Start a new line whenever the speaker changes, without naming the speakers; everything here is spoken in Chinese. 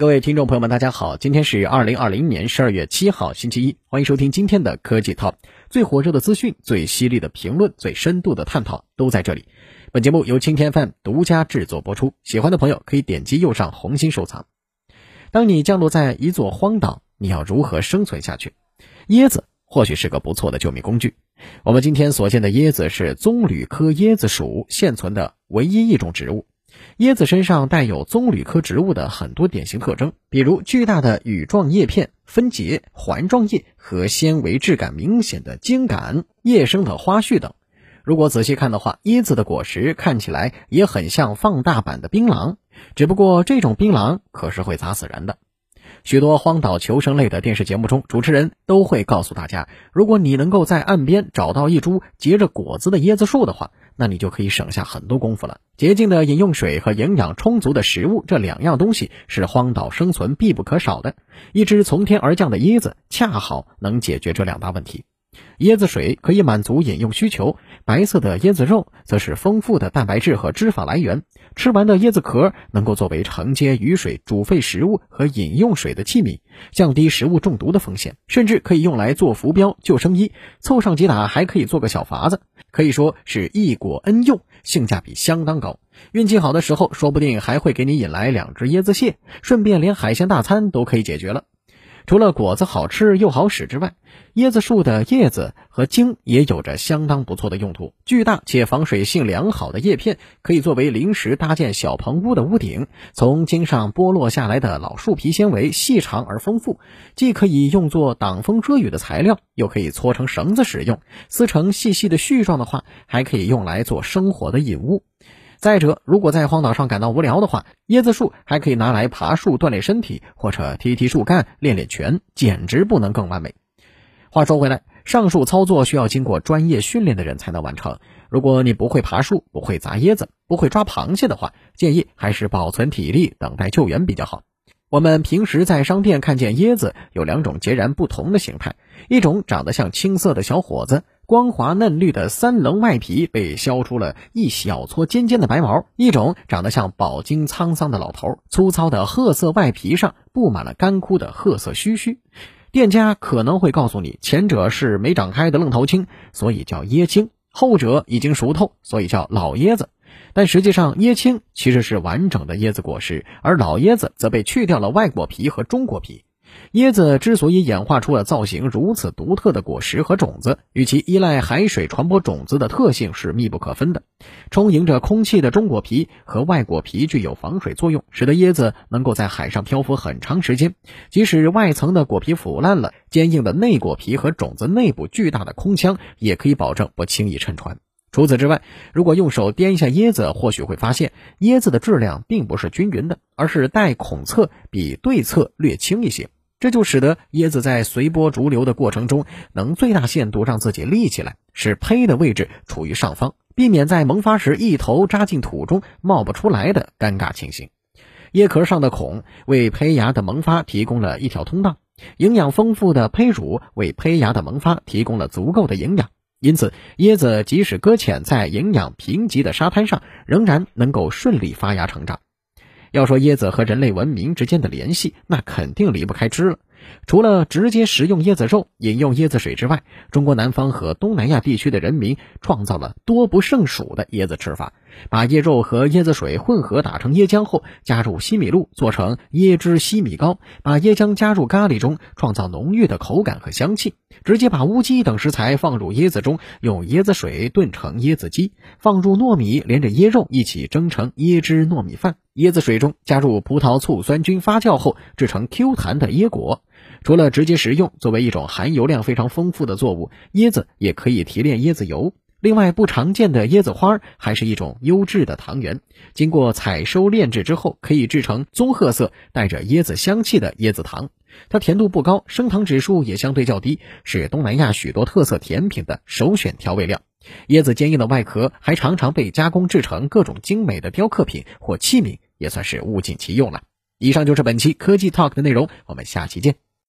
各位听众朋友们，大家好，今天是二零二零年十二月七号，星期一，欢迎收听今天的科技 Top，最火热的资讯、最犀利的评论、最深度的探讨都在这里。本节目由青天 FM 独家制作播出，喜欢的朋友可以点击右上红心收藏。当你降落在一座荒岛，你要如何生存下去？椰子或许是个不错的救命工具。我们今天所见的椰子是棕榈科椰子属现存的唯一一种植物。椰子身上带有棕榈科植物的很多典型特征，比如巨大的羽状叶片、分节、环状叶和纤维质感明显的茎秆、叶生的花序等。如果仔细看的话，椰子的果实看起来也很像放大版的槟榔，只不过这种槟榔可是会砸死人的。许多荒岛求生类的电视节目中，主持人都会告诉大家，如果你能够在岸边找到一株结着果子的椰子树的话。那你就可以省下很多功夫了。洁净的饮用水和营养充足的食物，这两样东西是荒岛生存必不可少的。一只从天而降的椰子，恰好能解决这两大问题。椰子水可以满足饮用需求，白色的椰子肉则是丰富的蛋白质和脂肪来源。吃完的椰子壳能够作为承接雨水、煮沸食物和饮用水的器皿，降低食物中毒的风险，甚至可以用来做浮标、救生衣。凑上几打还可以做个小筏子，可以说是一果恩用，性价比相当高。运气好的时候，说不定还会给你引来两只椰子蟹，顺便连海鲜大餐都可以解决了。除了果子好吃又好使之外，椰子树的叶子和茎也有着相当不错的用途。巨大且防水性良好的叶片可以作为临时搭建小棚屋的屋顶。从茎上剥落下来的老树皮纤维细长而丰富，既可以用作挡风遮雨的材料，又可以搓成绳子使用。撕成细细的絮状的话，还可以用来做生火的引物。再者，如果在荒岛上感到无聊的话，椰子树还可以拿来爬树锻炼身体，或者踢踢树干练练拳，简直不能更完美。话说回来，上述操作需要经过专业训练的人才能完成。如果你不会爬树，不会砸椰子，不会抓螃蟹的话，建议还是保存体力，等待救援比较好。我们平时在商店看见椰子有两种截然不同的形态，一种长得像青色的小伙子。光滑嫩绿的三棱外皮被削出了一小撮尖尖的白毛，一种长得像饱经沧桑的老头，粗糙的褐色外皮上布满了干枯的褐色须须。店家可能会告诉你，前者是没长开的愣头青，所以叫椰青；后者已经熟透，所以叫老椰子。但实际上，椰青其实是完整的椰子果实，而老椰子则被去掉了外果皮和中果皮。椰子之所以演化出了造型如此独特的果实和种子，与其依赖海水传播种子的特性是密不可分的。充盈着空气的中果皮和外果皮具有防水作用，使得椰子能够在海上漂浮很长时间。即使外层的果皮腐烂了，坚硬的内果皮和种子内部巨大的空腔也可以保证不轻易沉船。除此之外，如果用手掂一下椰子，或许会发现椰子的质量并不是均匀的，而是带孔侧比对侧略轻一些。这就使得椰子在随波逐流的过程中，能最大限度让自己立起来，使胚的位置处于上方，避免在萌发时一头扎进土中冒不出来的尴尬情形。椰壳上的孔为胚芽的萌发提供了一条通道，营养丰富的胚乳为胚芽的萌发提供了足够的营养，因此椰子即使搁浅在营养贫瘠的沙滩上，仍然能够顺利发芽成长。要说椰子和人类文明之间的联系，那肯定离不开吃了。除了直接食用椰子肉、饮用椰子水之外，中国南方和东南亚地区的人民创造了多不胜数的椰子吃法。把椰肉和椰子水混合打成椰浆后，加入西米露做成椰汁西米糕，把椰浆加入咖喱中，创造浓郁的口感和香气。直接把乌鸡等食材放入椰子中，用椰子水炖成椰子鸡，放入糯米，连着椰肉一起蒸成椰汁糯米饭。椰子水中加入葡萄醋酸菌发酵后，制成 Q 弹的椰果。除了直接食用，作为一种含油量非常丰富的作物，椰子也可以提炼椰子油。另外，不常见的椰子花还是一种优质的糖源，经过采收炼制之后，可以制成棕褐色、带着椰子香气的椰子糖。它甜度不高，升糖指数也相对较低，是东南亚许多特色甜品的首选调味料。椰子坚硬的外壳还常常被加工制成各种精美的雕刻品或器皿，也算是物尽其用了。以上就是本期科技 Talk 的内容，我们下期见。